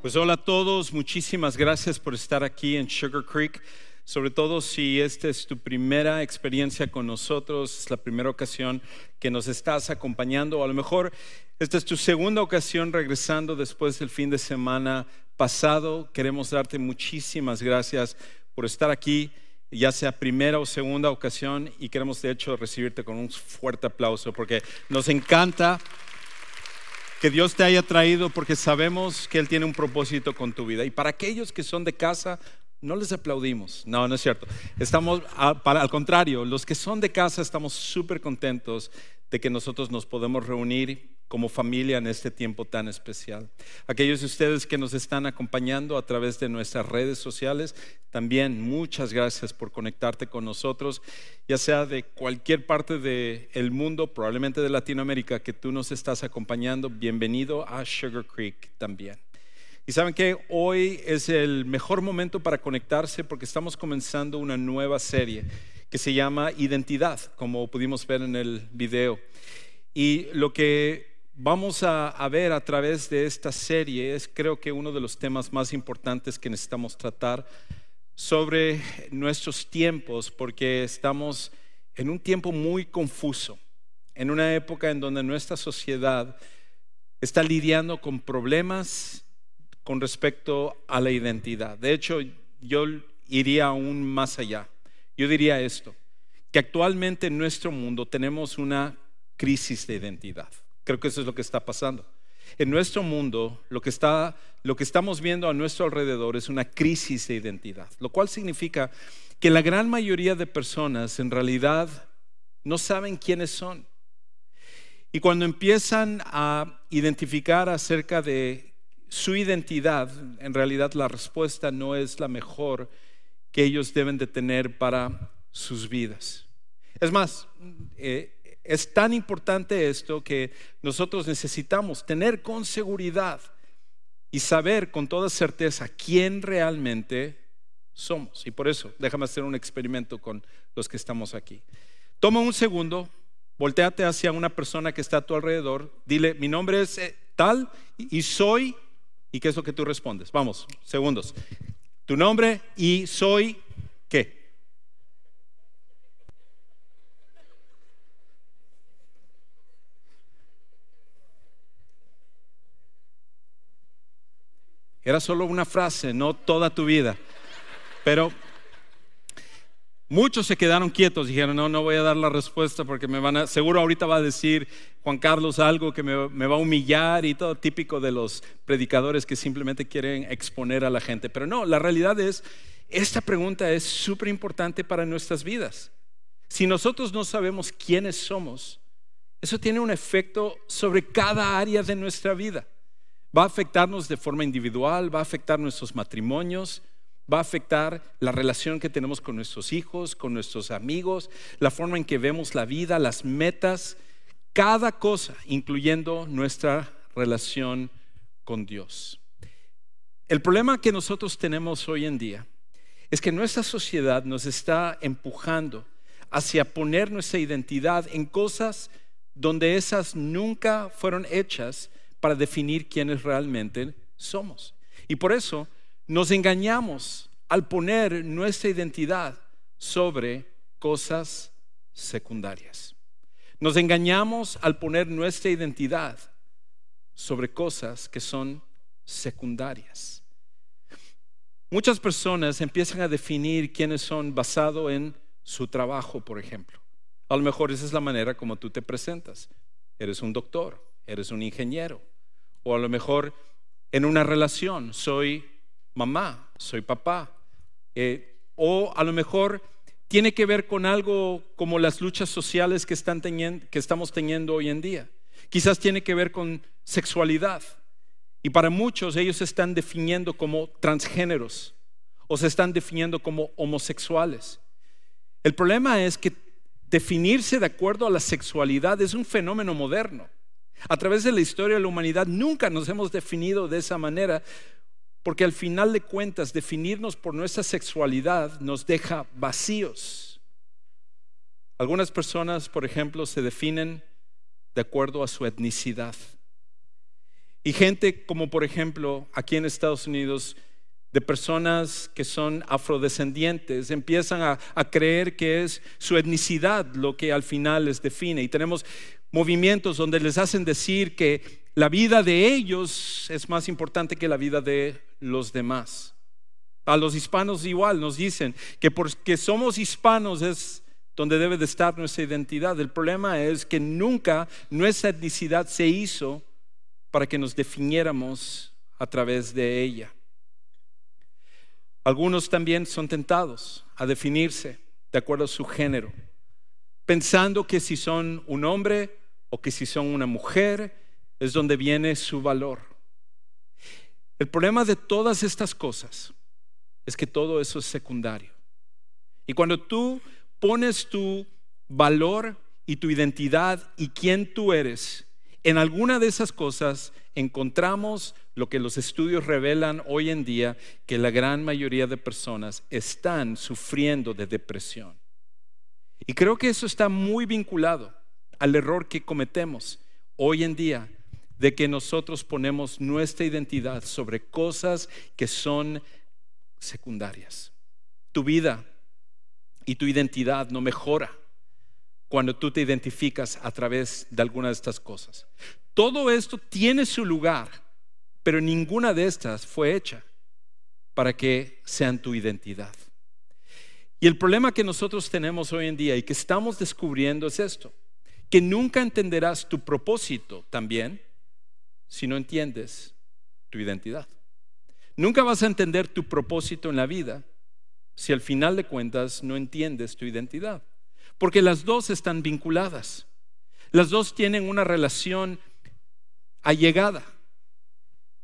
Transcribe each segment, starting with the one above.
Pues hola a todos, muchísimas gracias por estar aquí en Sugar Creek. Sobre todo si esta es tu primera experiencia con nosotros, es la primera ocasión que nos estás acompañando, o a lo mejor esta es tu segunda ocasión regresando después del fin de semana pasado. Queremos darte muchísimas gracias por estar aquí, ya sea primera o segunda ocasión, y queremos de hecho recibirte con un fuerte aplauso porque nos encanta que Dios te haya traído porque sabemos que Él tiene un propósito con tu vida. Y para aquellos que son de casa, no les aplaudimos. No, no es cierto. Estamos, al contrario, los que son de casa estamos súper contentos de que nosotros nos podemos reunir como familia en este tiempo tan especial. Aquellos de ustedes que nos están acompañando a través de nuestras redes sociales, también muchas gracias por conectarte con nosotros, ya sea de cualquier parte del mundo, probablemente de Latinoamérica, que tú nos estás acompañando. Bienvenido a Sugar Creek también. Y saben que hoy es el mejor momento para conectarse porque estamos comenzando una nueva serie que se llama Identidad, como pudimos ver en el video. Y lo que vamos a, ver a través de esta serie es creo que uno de los temas más importantes que necesitamos tratar sobre nuestros tiempos, porque estamos en un tiempo muy confuso, en una época en donde nuestra sociedad está lidiando con problemas con respecto a la identidad. De hecho, yo iría aún más allá. Yo diría esto, que actualmente en nuestro mundo tenemos una crisis de identidad. Creo que eso es lo que está pasando. En nuestro mundo, lo que, está, lo que estamos viendo a nuestro alrededor es una crisis de identidad, lo cual significa que la gran mayoría de personas en realidad no saben quiénes son. Y cuando empiezan a identificar acerca de su identidad, en realidad la respuesta no es la mejor que ellos deben de tener para sus vidas. Es más, eh, es tan importante esto que nosotros necesitamos tener con seguridad y saber con toda certeza quién realmente somos. Y por eso, déjame hacer un experimento con los que estamos aquí. Toma un segundo, volteate hacia una persona que está a tu alrededor, dile, mi nombre es eh, tal y soy, ¿y qué es lo que tú respondes? Vamos, segundos. Tu nombre y soy, ¿qué? Era solo una frase, no toda tu vida. Pero muchos se quedaron quietos, dijeron, no, no voy a dar la respuesta porque me van a, seguro ahorita va a decir Juan Carlos algo que me, me va a humillar y todo típico de los predicadores que simplemente quieren exponer a la gente. Pero no, la realidad es, esta pregunta es súper importante para nuestras vidas. Si nosotros no sabemos quiénes somos, eso tiene un efecto sobre cada área de nuestra vida. Va a afectarnos de forma individual, va a afectar nuestros matrimonios, va a afectar la relación que tenemos con nuestros hijos, con nuestros amigos, la forma en que vemos la vida, las metas, cada cosa, incluyendo nuestra relación con Dios. El problema que nosotros tenemos hoy en día es que nuestra sociedad nos está empujando hacia poner nuestra identidad en cosas donde esas nunca fueron hechas para definir quiénes realmente somos. Y por eso nos engañamos al poner nuestra identidad sobre cosas secundarias. Nos engañamos al poner nuestra identidad sobre cosas que son secundarias. Muchas personas empiezan a definir quiénes son basado en su trabajo, por ejemplo. A lo mejor esa es la manera como tú te presentas. Eres un doctor, eres un ingeniero, o a lo mejor en una relación, soy mamá, soy papá. Eh, o a lo mejor tiene que ver con algo como las luchas sociales que, están teniendo, que estamos teniendo hoy en día. Quizás tiene que ver con sexualidad. Y para muchos ellos se están definiendo como transgéneros o se están definiendo como homosexuales. El problema es que definirse de acuerdo a la sexualidad es un fenómeno moderno. A través de la historia de la humanidad nunca nos hemos definido de esa manera, porque al final de cuentas definirnos por nuestra sexualidad nos deja vacíos. Algunas personas, por ejemplo, se definen de acuerdo a su etnicidad. Y gente como por ejemplo aquí en Estados Unidos, de personas que son afrodescendientes, empiezan a, creer que es su etnicidad lo que al final les define. Y tenemos movimientos donde les hacen decir que la vida de ellos es más importante que la vida de los demás. A los hispanos igual nos dicen que porque somos hispanos es donde debe de estar nuestra identidad. El problema es que nunca nuestra etnicidad se hizo para que nos definiéramos a través de ella. Algunos también son tentados a definirse de acuerdo a su género, pensando que si son un hombre o que si son una mujer es donde viene su valor. El problema de todas estas cosas es que todo eso es secundario. Y cuando tú pones tu valor y tu identidad y quién tú eres en alguna de esas cosas, encontramos lo que los estudios revelan hoy en día, que la gran mayoría de personas están sufriendo de depresión. Y creo que eso está muy vinculado al error que cometemos hoy en día de que nosotros ponemos nuestra identidad sobre cosas que son secundarias. Tu vida y tu identidad no mejora cuando tú te identificas a través de alguna de estas cosas. Todo esto tiene su lugar, pero ninguna de estas fue hecha para que sean tu identidad. Y el problema que nosotros tenemos hoy en día y que estamos descubriendo es esto, que nunca entenderás tu propósito también si no entiendes tu identidad. Nunca vas a entender tu propósito en la vida si al final de cuentas no entiendes tu identidad. Porque las dos están vinculadas. Las dos tienen una relación allegada.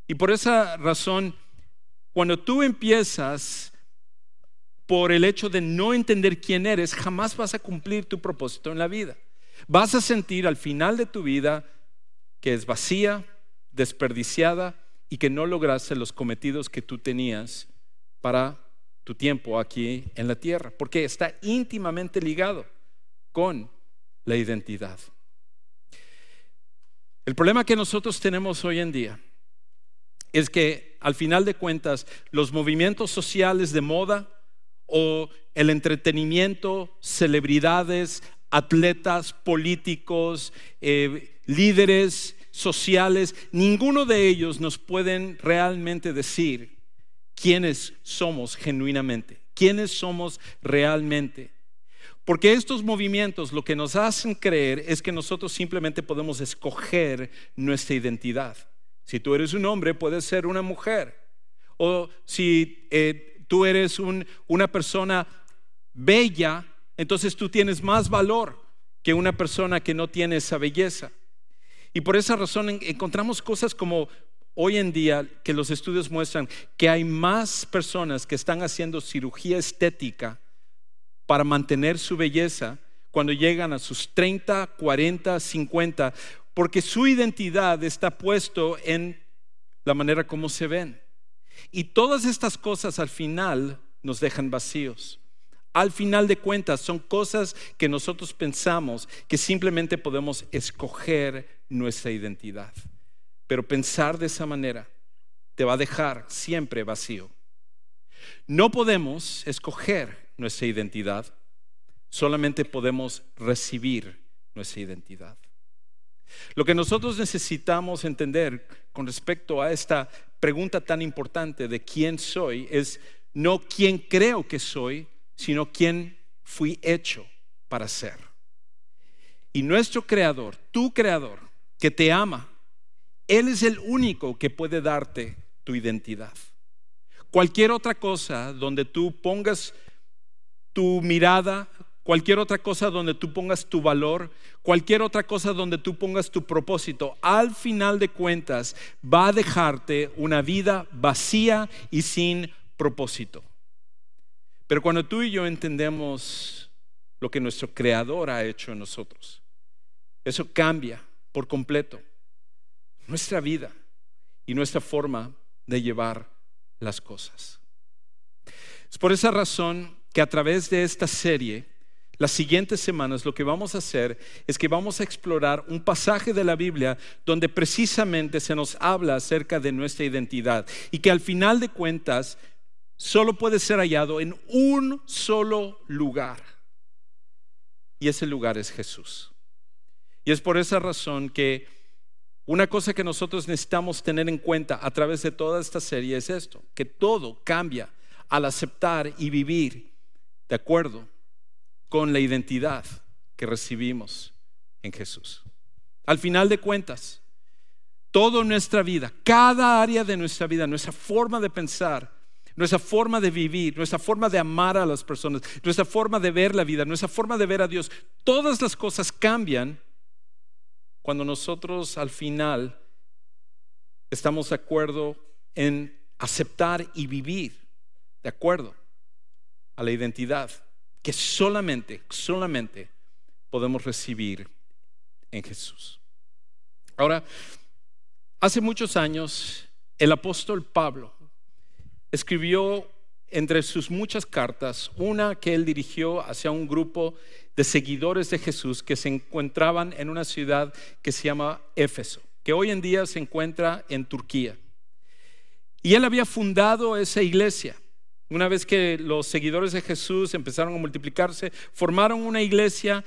Y por esa razón, cuando tú empiezas por el hecho de no entender quién eres, jamás vas a cumplir tu propósito en la vida. Vas a sentir al final de tu vida que es vacía, desperdiciada y que no lograste los cometidos que tú tenías para tu tiempo aquí en la tierra, porque está íntimamente ligado con la identidad. El problema que nosotros tenemos hoy en día es que al final de cuentas los movimientos sociales de moda o el entretenimiento, celebridades, atletas, políticos, eh, líderes sociales, ninguno de ellos nos pueden realmente decir quiénes somos genuinamente, quiénes somos realmente. Porque estos movimientos lo que nos hacen creer es que nosotros simplemente podemos escoger nuestra identidad. Si tú eres un hombre, puedes ser una mujer. O si eh, tú eres una persona bella, entonces tú tienes más valor que una persona que no tiene esa belleza. Y por esa razón encontramos cosas como hoy en día que los estudios muestran que hay más personas que están haciendo cirugía estética para mantener su belleza cuando llegan a sus 30, 40, 50, porque su identidad está puesto en la manera como se ven. Y todas estas cosas al final nos dejan vacíos. Al final de cuentas son cosas que nosotros pensamos que simplemente podemos escoger nuestra identidad. Pero pensar de esa manera te va a dejar siempre vacío. No podemos escoger nuestra identidad, solamente podemos recibir nuestra identidad. Lo que nosotros necesitamos entender con respecto a esta pregunta tan importante de quién soy es no quién creo que soy, sino quién fui hecho para ser. Y nuestro creador, tu creador, que te ama, Él es el único que puede darte tu identidad. Cualquier otra cosa donde tú pongas tu mirada, cualquier otra cosa donde tú pongas tu valor, cualquier otra cosa donde tú pongas tu propósito, al final de cuentas va a dejarte una vida vacía y sin propósito. Pero cuando tú y yo entendemos lo que nuestro Creador ha hecho en nosotros, eso cambia por completo nuestra vida y nuestra forma de llevar las cosas. Es por esa razón que a través de esta serie las siguientes semanas lo que vamos a hacer es que vamos a explorar un pasaje de la Biblia donde precisamente se nos habla acerca de nuestra identidad y que al final de cuentas solo puede ser hallado en un solo lugar. Y ese lugar es Jesús. Y es por esa razón que una cosa que nosotros necesitamos tener en cuenta a través de toda esta serie es esto, que todo cambia al aceptar y vivir de acuerdo con la identidad que recibimos en Jesús. Al final de cuentas, toda nuestra vida, cada área de nuestra vida, nuestra forma de pensar, nuestra forma de vivir, nuestra forma de amar a las personas, nuestra forma de ver la vida, nuestra forma de ver a Dios, todas las cosas cambian cuando nosotros al final estamos de acuerdo en aceptar y vivir de acuerdo a la identidad que solamente, solamente podemos recibir en Jesús. Ahora, hace muchos años, el apóstol Pablo escribió entre sus muchas cartas una que él dirigió hacia un grupo de seguidores de Jesús que se encontraban en una ciudad que se llama Éfeso, que hoy en día se encuentra en Turquía. Y él había fundado esa iglesia. Una vez que los seguidores de Jesús empezaron a multiplicarse, formaron una iglesia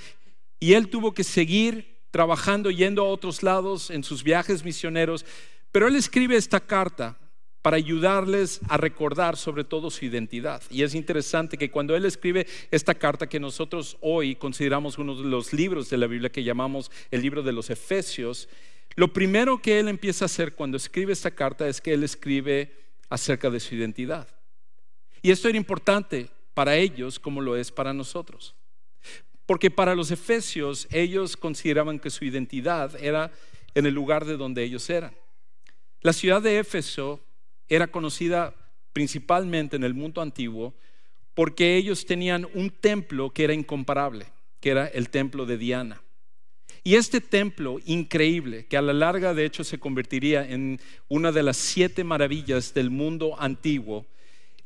y él tuvo que seguir trabajando, yendo a otros lados en sus viajes misioneros. Pero él escribe esta carta para ayudarles a recordar sobre todo su identidad. Y es interesante que cuando él escribe esta carta que nosotros hoy consideramos uno de los libros de la Biblia que llamamos el libro de los Efesios, lo primero que él empieza a hacer cuando escribe esta carta es que él escribe acerca de su identidad. Y esto era importante para ellos como lo es para nosotros. Porque para los efesios ellos consideraban que su identidad era en el lugar de donde ellos eran. La ciudad de Éfeso era conocida principalmente en el mundo antiguo porque ellos tenían un templo que era incomparable, que era el templo de Diana. Y este templo increíble, que a la larga de hecho se convertiría en una de las siete maravillas del mundo antiguo,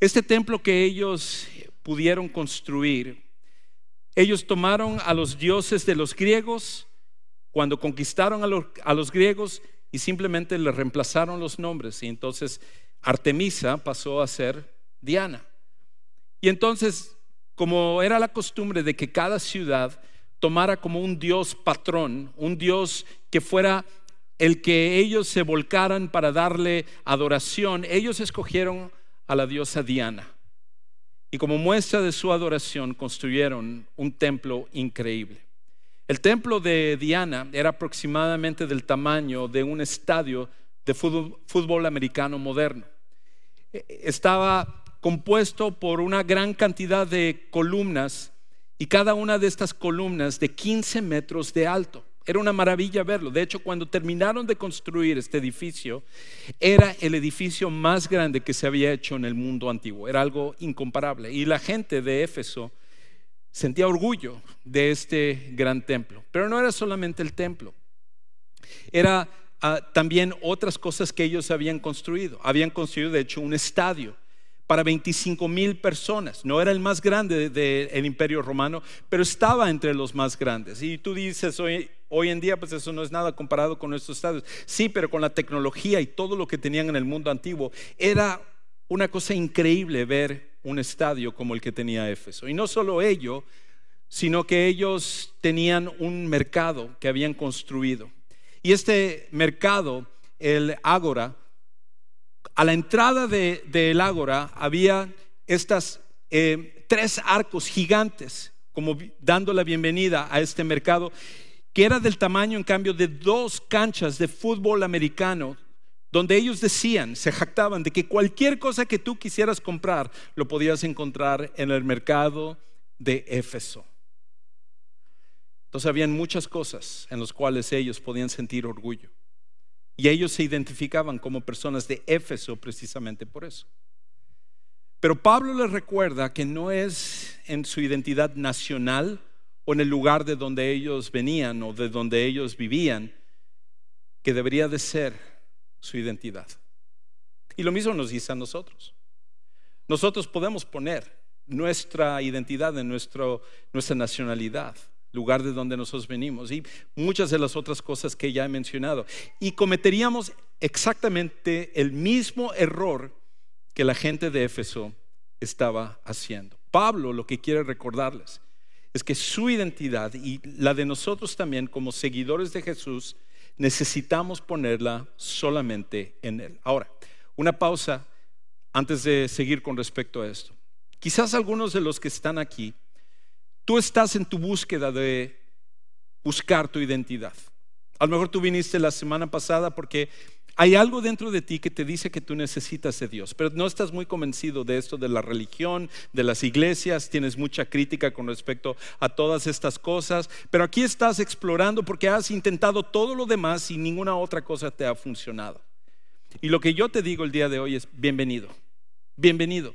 este templo que ellos pudieron construir, ellos tomaron a los dioses de los griegos, cuando conquistaron a los, griegos y simplemente le reemplazaron los nombres. Y entonces Artemisa pasó a ser Diana. Y entonces, como era la costumbre de que cada ciudad tomara como un dios patrón, un dios que fuera el que ellos se volcaran para darle adoración, ellos escogieron a la diosa Diana. Y como muestra de su adoración construyeron un templo increíble. El templo de Diana era aproximadamente del tamaño de un estadio de fútbol, americano moderno. E, estaba compuesto por una gran cantidad de columnas y cada una de estas columnas de 15 metros de alto. Era una maravilla verlo. De hecho, cuando terminaron de construir este edificio, era el edificio más grande que se había hecho en el mundo antiguo. Era algo incomparable. Y la gente de Éfeso sentía orgullo de este gran templo. Pero no era solamente el templo. Era ah, también otras cosas que ellos habían construido. Habían construido, de hecho, un estadio para 25 mil personas. No era el más grande del imperio romano, pero estaba entre los más grandes. Y tú dices, hoy, hoy en día, pues eso no es nada comparado con nuestros estadios. Sí, pero con la tecnología y todo lo que tenían en el mundo antiguo, era una cosa increíble ver un estadio como el que tenía Éfeso. Y no solo ello, sino que ellos tenían un mercado que habían construido. Y este mercado, el Ágora, a la entrada del de, ágora había estas eh, tres arcos gigantes, como dando la bienvenida a este mercado, que era del tamaño, en cambio, de dos canchas de fútbol americano, donde ellos decían, se jactaban de que cualquier cosa que tú quisieras comprar, lo podías encontrar en el mercado de Éfeso. Entonces habían muchas cosas en las cuales ellos podían sentir orgullo. Y ellos se identificaban como personas de Éfeso precisamente por eso. Pero Pablo les recuerda que no es en su identidad nacional o en el lugar de donde ellos venían o de donde ellos vivían que debería de ser su identidad. Y lo mismo nos dice a nosotros. Nosotros podemos poner nuestra identidad, en nuestra nacionalidad, lugar de donde nosotros venimos y muchas de las otras cosas que ya he mencionado. Y cometeríamos exactamente el mismo error que la gente de Éfeso estaba haciendo. Pablo lo que quiere recordarles es que su identidad y la de nosotros también como seguidores de Jesús necesitamos ponerla solamente en Él. Ahora, una pausa antes de seguir con respecto a esto. Quizás algunos de los que están aquí, tú estás en tu búsqueda de buscar tu identidad. A lo mejor tú viniste la semana pasada porque hay algo dentro de ti que te dice que tú necesitas de Dios, pero no estás muy convencido de esto, de la religión, de las iglesias, tienes mucha crítica con respecto a todas estas cosas, pero aquí estás explorando porque has intentado todo lo demás y ninguna otra cosa te ha funcionado. Y lo que yo te digo el día de hoy es bienvenido, bienvenido.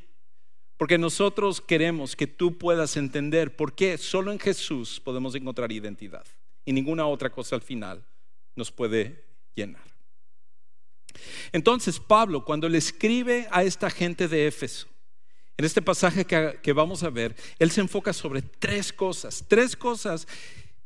Porque nosotros queremos que tú puedas entender por qué solo en Jesús podemos encontrar identidad y ninguna otra cosa al final nos puede llenar. Entonces Pablo, cuando le escribe a esta gente de Éfeso, en este pasaje que, que, vamos a ver, él se enfoca sobre tres cosas, tres cosas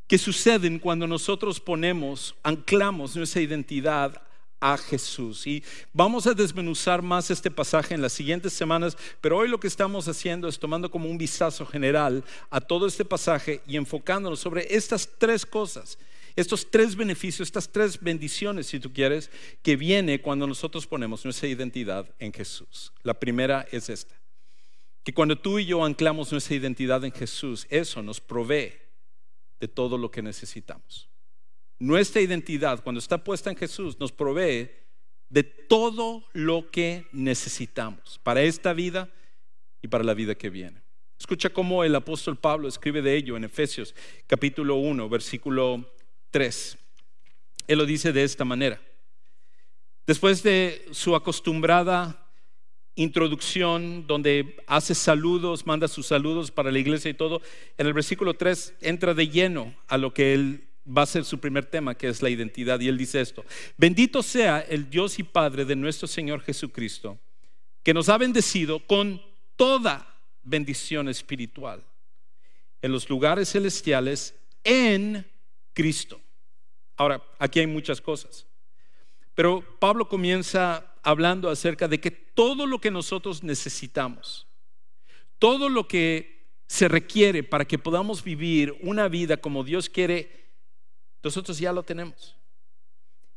que suceden cuando nosotros ponemos, anclamos nuestra identidad a Jesús. Y vamos a desmenuzar más este pasaje en las siguientes semanas, pero hoy lo que estamos haciendo es tomando como un vistazo general a todo este pasaje y enfocándonos sobre estas tres cosas, estos tres beneficios, estas tres bendiciones, si tú quieres, que viene cuando nosotros ponemos nuestra identidad en Jesús. La primera es esta, que cuando tú y yo anclamos nuestra identidad en Jesús, eso nos provee de todo lo que necesitamos. Nuestra identidad, cuando está puesta en Jesús, nos provee de todo lo que necesitamos para esta vida y para la vida que viene. Escucha cómo el apóstol Pablo escribe de ello en Efesios capítulo 1, versículo 3. Él lo dice de esta manera. Después de su acostumbrada introducción donde hace saludos, manda sus saludos para la iglesia y todo, en el versículo 3 entra de lleno a lo que él va a ser su primer tema, que es la identidad. Y él dice esto, bendito sea el Dios y Padre de nuestro Señor Jesucristo, que nos ha bendecido con toda bendición espiritual en los lugares celestiales en Cristo. Ahora, aquí hay muchas cosas, pero Pablo comienza hablando acerca de que todo lo que nosotros necesitamos, todo lo que se requiere para que podamos vivir una vida como Dios quiere nosotros ya lo tenemos.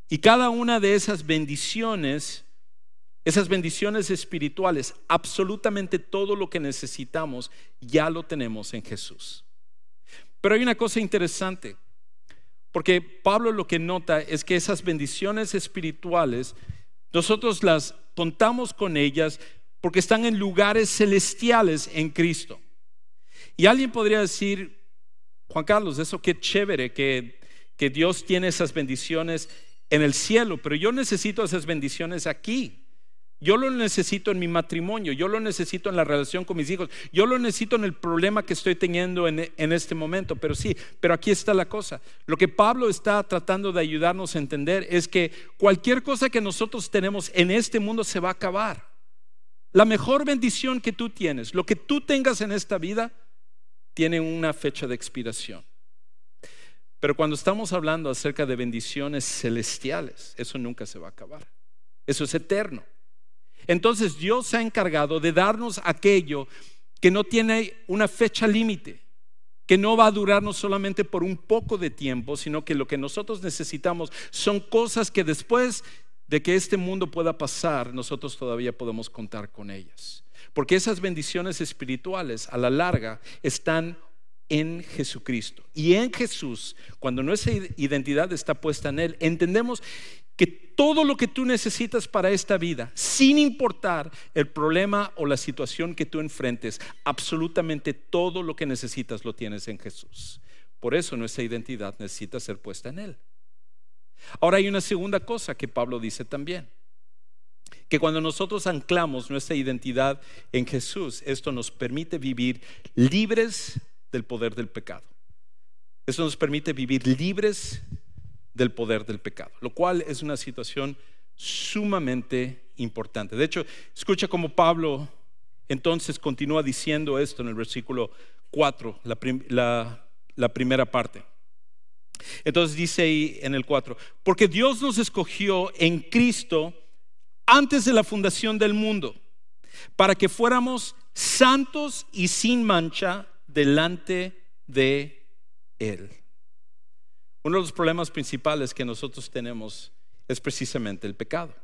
Y cada una de esas bendiciones, esas bendiciones espirituales, absolutamente todo lo que necesitamos, ya lo tenemos en Jesús. Pero hay una cosa interesante, porque Pablo lo que nota es que esas bendiciones espirituales, nosotros las contamos con ellas porque están en lugares celestiales en Cristo. Y alguien podría decir, Juan Carlos, eso qué chévere, que que Dios tiene esas bendiciones en el cielo, pero yo necesito esas bendiciones aquí. Yo lo necesito en mi matrimonio, yo lo necesito en la relación con mis hijos, yo lo necesito en el problema que estoy teniendo en, en, este momento. Pero sí, pero aquí está la cosa. Lo que Pablo está tratando de ayudarnos a entender es que cualquier cosa que nosotros tenemos en este mundo se va a acabar. La mejor bendición que tú tienes, lo que tú tengas en esta vida, tiene una fecha de expiración. Pero cuando estamos hablando acerca de bendiciones celestiales, eso nunca se va a acabar. Eso es eterno. Entonces Dios se ha encargado de darnos aquello que no tiene una fecha límite, que no va a durarnos solamente por un poco de tiempo, sino que lo que nosotros necesitamos son cosas que después de que este mundo pueda pasar, nosotros todavía podemos contar con ellas. Porque esas bendiciones espirituales a la larga están en Jesucristo. Y en Jesús, cuando nuestra identidad está puesta en Él, entendemos que todo lo que tú necesitas para esta vida, sin importar el problema o la situación que tú enfrentes, absolutamente todo lo que necesitas lo tienes en Jesús. Por eso nuestra identidad necesita ser puesta en Él. Ahora hay una segunda cosa que Pablo dice también, que cuando nosotros anclamos nuestra identidad en Jesús, esto nos permite vivir libres del poder del pecado. Eso nos permite vivir libres del poder del pecado, lo cual es una situación sumamente importante. De hecho, escucha como Pablo entonces continúa diciendo esto en el versículo 4, la, la primera parte. Entonces dice ahí en el 4, porque Dios nos escogió en Cristo antes de la fundación del mundo, para que fuéramos santos y sin mancha delante de Él. Uno de los problemas principales que nosotros tenemos es precisamente el pecado.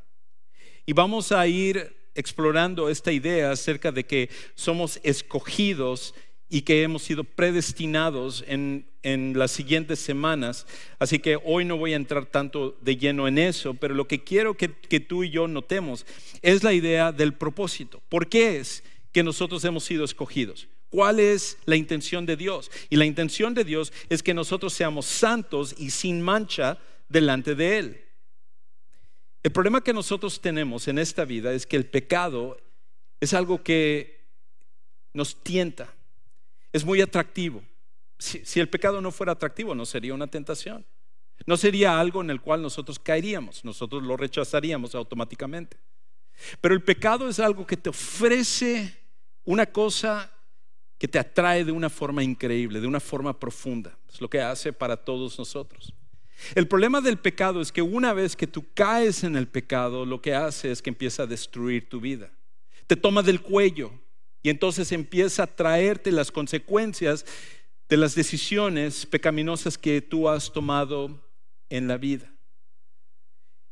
Y vamos a ir explorando esta idea acerca de que somos escogidos y que hemos sido predestinados en, las siguientes semanas. Así que hoy no voy a entrar tanto de lleno en eso, pero lo que quiero que, que tú y yo notemos es la idea del propósito. ¿Por qué es que nosotros hemos sido escogidos? ¿Cuál es la intención de Dios? Y la intención de Dios es que nosotros seamos santos y sin mancha delante de Él. El problema que nosotros tenemos en esta vida es que el pecado es algo que nos tienta es muy atractivo. Si, el pecado no fuera atractivo, no sería una tentación. No sería algo en el cual nosotros caeríamos, nosotros lo rechazaríamos automáticamente. Pero el pecado es algo que te ofrece una cosa que te atrae de una forma increíble, de una forma profunda. Es lo que hace para todos nosotros. El problema del pecado es que una vez que tú caes en el pecado, lo que hace es que empieza a destruir tu vida. Te toma del cuello, y entonces empieza a traerte las consecuencias de las decisiones pecaminosas que tú has tomado en la vida.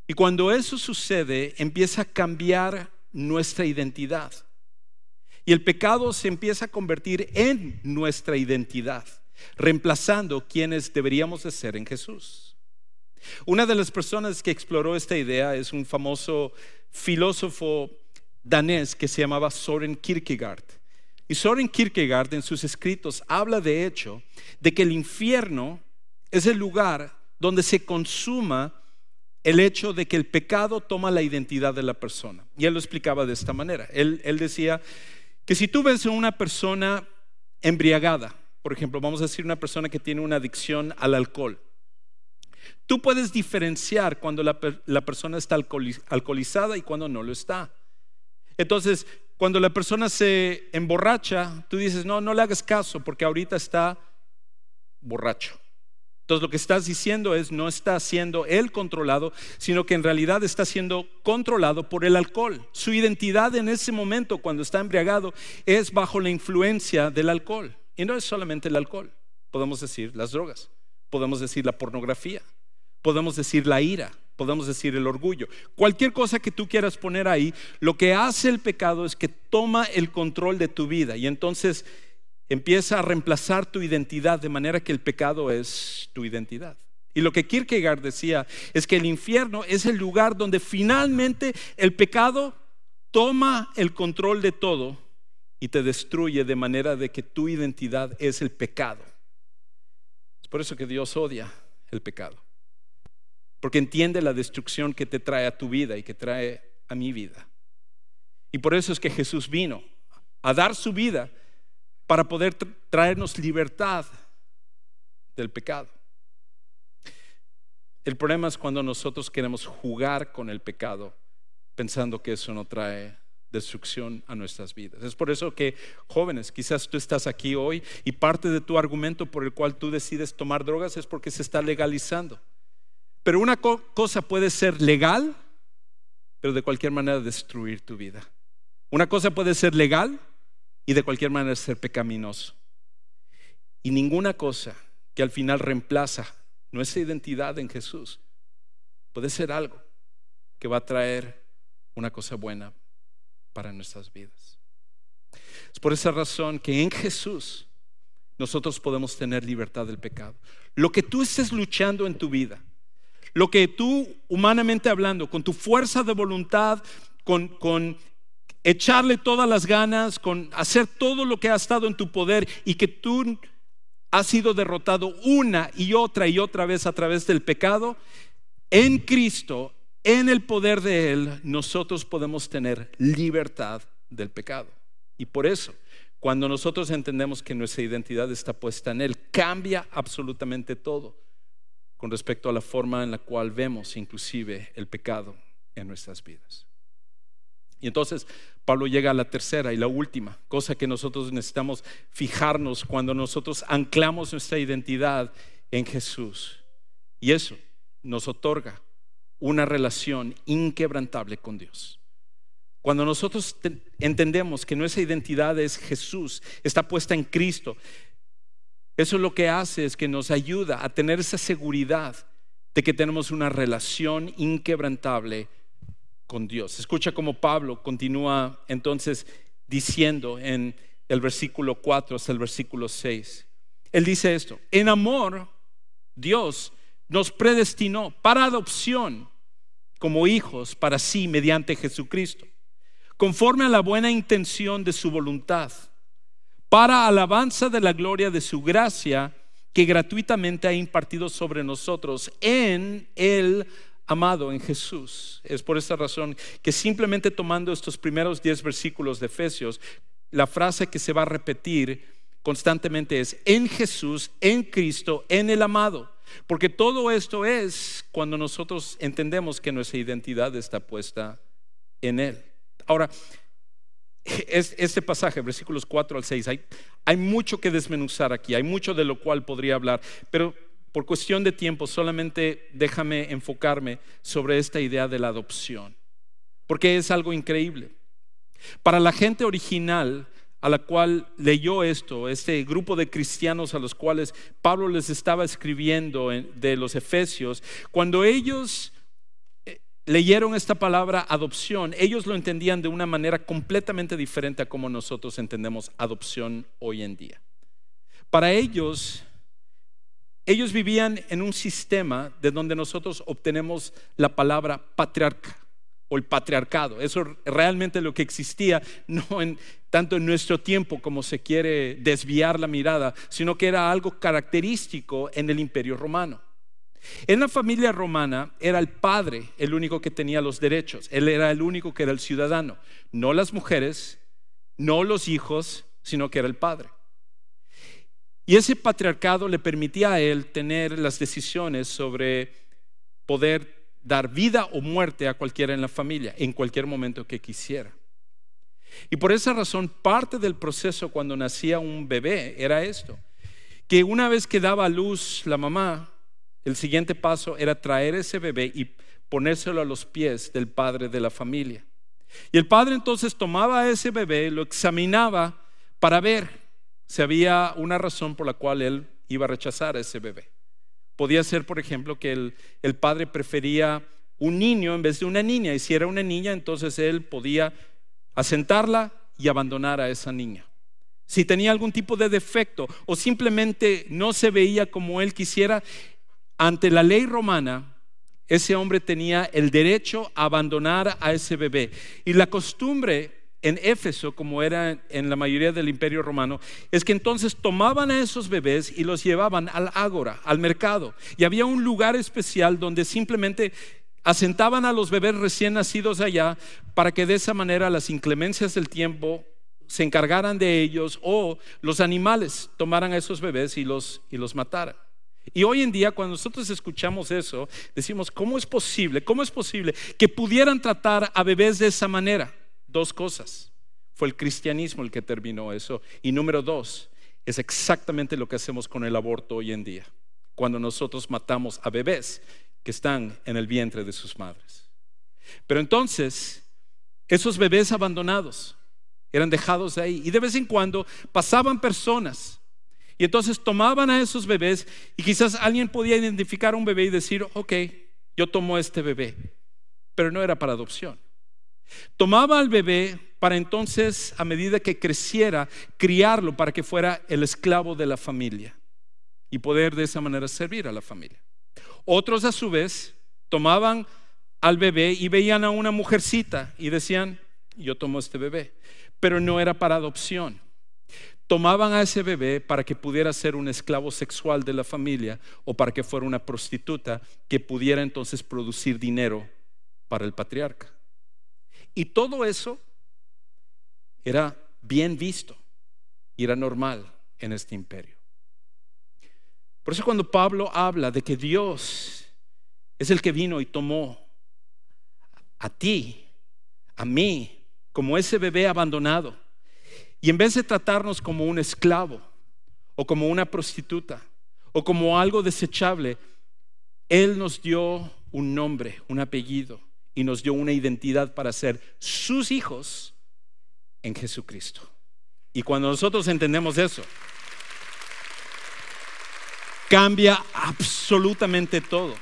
Y cuando eso sucede, empieza a cambiar nuestra identidad. Y el pecado se empieza a convertir en nuestra identidad, reemplazando quienes deberíamos de ser en Jesús. Una de las personas que exploró esta idea es un famoso filósofo danés que se llamaba Soren Kierkegaard. Y Soren Kierkegaard en sus escritos habla de hecho de que el infierno es el lugar donde se consuma el hecho de que el pecado toma la identidad de la persona. Y él lo explicaba de esta manera. Él, él decía que si tú ves a una persona embriagada, por ejemplo, vamos a decir una persona que tiene una adicción al alcohol, tú puedes diferenciar cuando la, la persona está alcoholizada y cuando no lo está. Entonces, cuando la persona se emborracha, tú dices, no, no le hagas caso porque ahorita está borracho. Entonces lo que estás diciendo es, no está siendo él controlado, sino que en realidad está siendo controlado por el alcohol. Su identidad en ese momento, cuando está embriagado, es bajo la influencia del alcohol. Y no es solamente el alcohol, podemos decir las drogas, podemos decir la pornografía, podemos decir la ira, podemos decir el orgullo. Cualquier cosa que tú quieras poner ahí, lo que hace el pecado es que toma el control de tu vida y entonces empieza a reemplazar tu identidad de manera que el pecado es tu identidad. Y lo que Kierkegaard decía es que el infierno es el lugar donde finalmente el pecado toma el control de todo y te destruye de manera de que tu identidad es el pecado. Es por eso que Dios odia el pecado porque entiende la destrucción que te trae a tu vida y que trae a mi vida. Y por eso es que Jesús vino a dar su vida para poder traernos libertad del pecado. El problema es cuando nosotros queremos jugar con el pecado pensando que eso no trae destrucción a nuestras vidas. Es por eso que jóvenes, quizás tú estás aquí hoy y parte de tu argumento por el cual tú decides tomar drogas es porque se está legalizando. Pero una cosa puede ser legal, pero de cualquier manera destruir tu vida. Una cosa puede ser legal y de cualquier manera ser pecaminoso. Y ninguna cosa que al final reemplaza nuestra identidad en Jesús puede ser algo que va a traer una cosa buena para nuestras vidas. Es por esa razón que en Jesús nosotros podemos tener libertad del pecado. Lo que tú estés luchando en tu vida, lo que tú, humanamente hablando, con tu fuerza de voluntad, con, echarle todas las ganas, con hacer todo lo que ha estado en tu poder y que tú has sido derrotado una y otra y otra vez a través del pecado, en Cristo, en el poder de Él, nosotros podemos tener libertad del pecado. Y por eso, cuando nosotros entendemos que nuestra identidad está puesta en Él, cambia absolutamente todo con respecto a la forma en la cual vemos inclusive el pecado en nuestras vidas. Y entonces Pablo llega a la tercera y la última, cosa que nosotros necesitamos fijarnos cuando nosotros anclamos nuestra identidad en Jesús. Y eso nos otorga una relación inquebrantable con Dios. Cuando nosotros entendemos que nuestra identidad es Jesús, está puesta en Cristo, eso lo que hace es que nos ayuda a tener esa seguridad de que tenemos una relación inquebrantable con Dios. Escucha cómo Pablo continúa entonces diciendo en el versículo 4 hasta el versículo 6. Él dice esto, en amor Dios nos predestinó para adopción como hijos para sí mediante Jesucristo, conforme a la buena intención de su voluntad, para alabanza de la gloria de su gracia que gratuitamente ha impartido sobre nosotros en el amado, en Jesús. Es por esta razón que simplemente tomando estos primeros diez versículos de Efesios, la frase que se va a repetir constantemente es en Jesús, en Cristo, en el amado. Porque todo esto es cuando nosotros entendemos que nuestra identidad está puesta en Él. Ahora, este pasaje, versículos 4 al 6, hay, hay mucho que desmenuzar aquí, hay mucho de lo cual podría hablar, pero por cuestión de tiempo solamente déjame enfocarme sobre esta idea de la adopción, porque es algo increíble. Para la gente original, a la cual leyó esto, este grupo de cristianos a los cuales Pablo les estaba escribiendo de los Efesios, cuando ellos eh, leyeron esta palabra adopción, ellos lo entendían de una manera completamente diferente a como nosotros entendemos adopción hoy en día. Para ellos, ellos vivían en un sistema de donde nosotros obtenemos la palabra patriarca o el patriarcado. Eso realmente lo que existía, no tanto en nuestro tiempo como se quiere desviar la mirada, sino que era algo característico en el imperio romano. En la familia romana era el padre el único que tenía los derechos, él era el único que era el ciudadano, no las mujeres, no los hijos, sino que era el padre. Y ese patriarcado le permitía a él tener las decisiones sobre poder dar vida o muerte a cualquiera en la familia en cualquier momento que quisiera. Y por esa razón, parte del proceso cuando nacía un bebé era esto, que una vez que daba a luz la mamá, el siguiente paso era traer ese bebé y ponérselo a los pies del padre de la familia. Y el padre entonces tomaba a ese bebé, lo examinaba para ver si había una razón por la cual él iba a rechazar a ese bebé. Podía ser, por ejemplo, que el, padre prefería un niño en vez de una niña. Y si era una niña, entonces él podía asentarla y abandonar a esa niña. Si tenía algún tipo de defecto o simplemente no se veía como él quisiera, ante la ley romana, ese hombre tenía el derecho a abandonar a ese bebé. Y la costumbre en Éfeso, como era en la mayoría del imperio romano, es que entonces tomaban a esos bebés y los llevaban al ágora, al mercado. Y había un lugar especial donde simplemente asentaban a los bebés recién nacidos allá para que de esa manera las inclemencias del tiempo se encargaran de ellos o los animales tomaran a esos bebés y los, y los mataran. Y hoy en día cuando nosotros escuchamos eso, decimos, ¿cómo es posible? ¿Cómo es posible que pudieran tratar a bebés de esa manera? Dos cosas. Fue el cristianismo el que terminó eso. Y número dos, es exactamente lo que hacemos con el aborto hoy en día. Cuando nosotros matamos a bebés que están en el vientre de sus madres. Pero entonces, esos bebés abandonados eran dejados ahí. Y de vez en cuando pasaban personas. Y entonces tomaban a esos bebés y quizás alguien podía identificar a un bebé y decir, ok, yo tomo este bebé. Pero no era para adopción. Tomaba al bebé para entonces, a medida que creciera, criarlo para que fuera el esclavo de la familia y poder de esa manera servir a la familia. Otros a su vez tomaban al bebé y veían a una mujercita y decían, yo tomo este bebé, pero no era para adopción. Tomaban a ese bebé para que pudiera ser un esclavo sexual de la familia o para que fuera una prostituta que pudiera entonces producir dinero para el patriarca. Y todo eso era bien visto y era normal en este imperio. Por eso cuando Pablo habla de que Dios es el que vino y tomó a ti, a mí, como ese bebé abandonado. Y en vez de tratarnos como un esclavo o como una prostituta o como algo desechable, Él nos dio un nombre, un apellido y nos dio una identidad para ser sus hijos en Jesucristo. Y cuando nosotros entendemos eso, cambia absolutamente todo.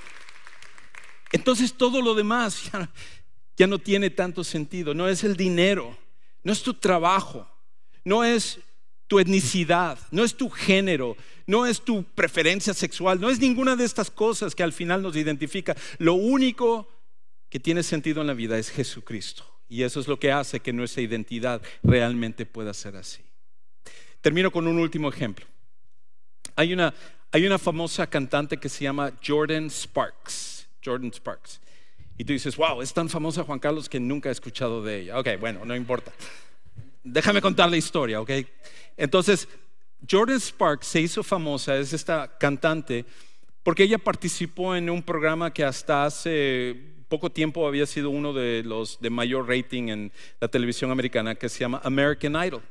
Entonces todo lo demás ya, no tiene tanto sentido. No es el dinero, no es tu trabajo, no es tu etnicidad, no es tu género, no es tu preferencia sexual, no es ninguna de estas cosas que al final nos identifica. Lo único que tiene sentido en la vida es Jesucristo. Y eso es lo que hace que nuestra identidad realmente pueda ser así. Termino con un último ejemplo. Hay una, hay una famosa cantante que se llama Jordan Sparks. Jordan Sparks. Y tú dices, wow, es tan famosa Juan Carlos que nunca he escuchado de ella. Ok, bueno, no importa. Déjame contar la historia, ok. Entonces, Jordan Sparks se hizo famosa, es esta cantante, porque ella participó en un programa que hasta hace poco tiempo había sido uno de los de mayor rating en la televisión americana, que se llama American Idol,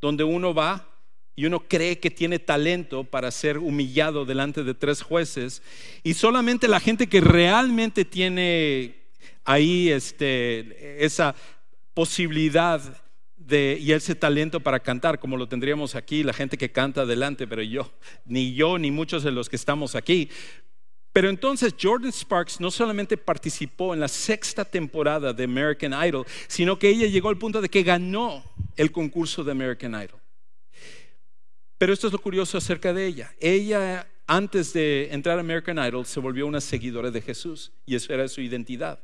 donde uno va y uno cree que tiene talento para ser humillado delante de tres jueces y solamente la gente que realmente tiene ahí este, esa posibilidad de, y ese talento para cantar, como lo tendríamos aquí, la gente que canta adelante, pero yo, ni yo, ni muchos de los que estamos aquí. Pero entonces Jordan Sparks no solamente participó en la sexta temporada de American Idol, sino que ella llegó al punto de que ganó el concurso de American Idol. Pero esto es lo curioso acerca de ella. Ella, antes de entrar a American Idol, se volvió una seguidora de Jesús y eso era su identidad.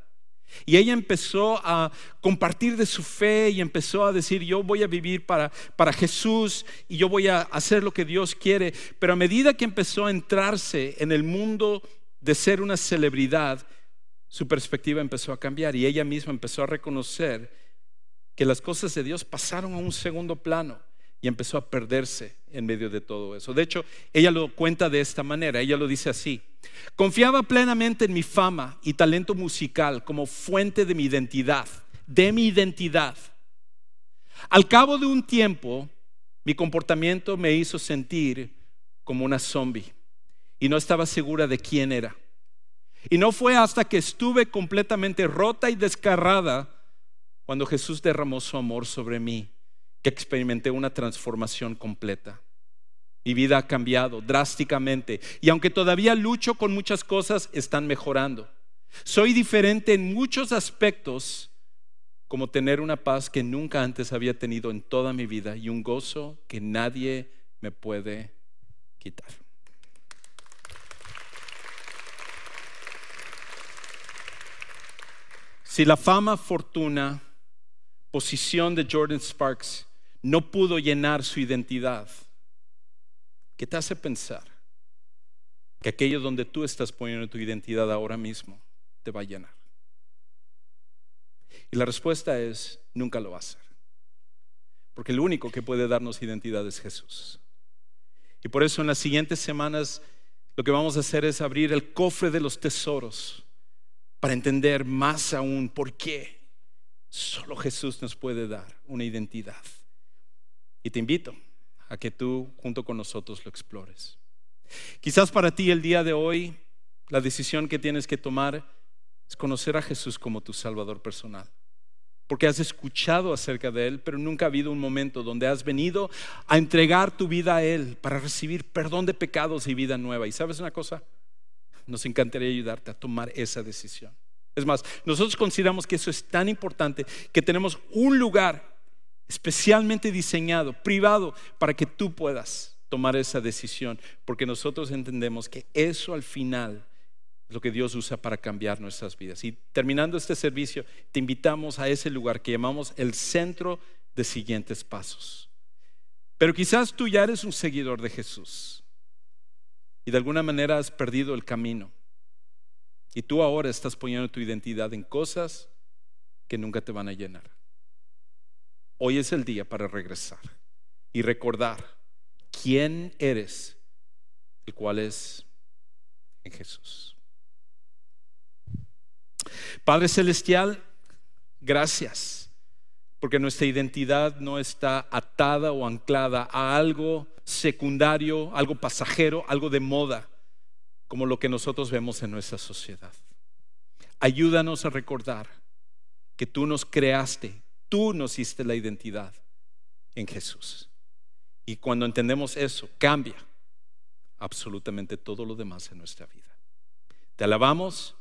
Y ella empezó a compartir de su fe y empezó a decir, yo voy a vivir para, para Jesús y yo voy a hacer lo que Dios quiere. Pero a medida que empezó a entrarse en el mundo de ser una celebridad, su perspectiva empezó a cambiar y ella misma empezó a reconocer que las cosas de Dios pasaron a un segundo plano y empezó a perderse en medio de todo eso. De hecho, ella lo cuenta de esta manera, ella lo dice así. Confiaba plenamente en mi fama y talento musical como fuente de mi identidad, de mi identidad. Al cabo de un tiempo, mi comportamiento me hizo sentir como una zombie y no estaba segura de quién era. Y no fue hasta que estuve completamente rota y descarrada cuando Jesús derramó su amor sobre mí que experimenté una transformación completa. Mi vida ha cambiado drásticamente y aunque todavía lucho con muchas cosas, están mejorando. Soy diferente en muchos aspectos, como tener una paz que nunca antes había tenido en toda mi vida y un gozo que nadie me puede quitar. Si la fama, fortuna, posición de Jordan Sparks no pudo llenar su identidad, ¿qué te hace pensar que aquello donde tú estás poniendo tu identidad ahora mismo te va a llenar? Y la respuesta es, nunca lo va a hacer. Porque el único que puede darnos identidad es Jesús. Y por eso en las siguientes semanas lo que vamos a hacer es abrir el cofre de los tesoros para entender más aún por qué solo Jesús nos puede dar una identidad. Y te invito a que tú junto con nosotros lo explores. Quizás para ti el día de hoy la decisión que tienes que tomar es conocer a Jesús como tu Salvador personal. Porque has escuchado acerca de Él, pero nunca ha habido un momento donde has venido a entregar tu vida a Él para recibir perdón de pecados y vida nueva. ¿Y sabes una cosa? Nos encantaría ayudarte a tomar esa decisión. Es más, nosotros consideramos que eso es tan importante que tenemos un lugar especialmente diseñado, privado, para que tú puedas tomar esa decisión, porque nosotros entendemos que eso al final es lo que Dios usa para cambiar nuestras vidas. Y terminando este servicio, te invitamos a ese lugar que llamamos el centro de siguientes pasos. Pero quizás tú ya eres un seguidor de Jesús y de alguna manera has perdido el camino. Y tú ahora estás poniendo tu identidad en cosas que nunca te van a llenar. Hoy es el día para regresar y recordar quién eres, el cual es en Jesús. Padre Celestial, gracias porque nuestra identidad no está atada o anclada a algo secundario, algo pasajero, algo de moda, como lo que nosotros vemos en nuestra sociedad. Ayúdanos a recordar que tú nos creaste, tú nos hiciste la identidad en Jesús. Y cuando entendemos eso, cambia absolutamente todo lo demás en nuestra vida. Te alabamos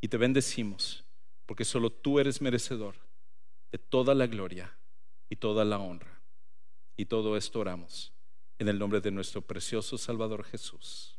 y te bendecimos, porque solo tú eres merecedor toda la gloria y toda la honra. Y todo esto oramos en el nombre de nuestro precioso Salvador Jesús.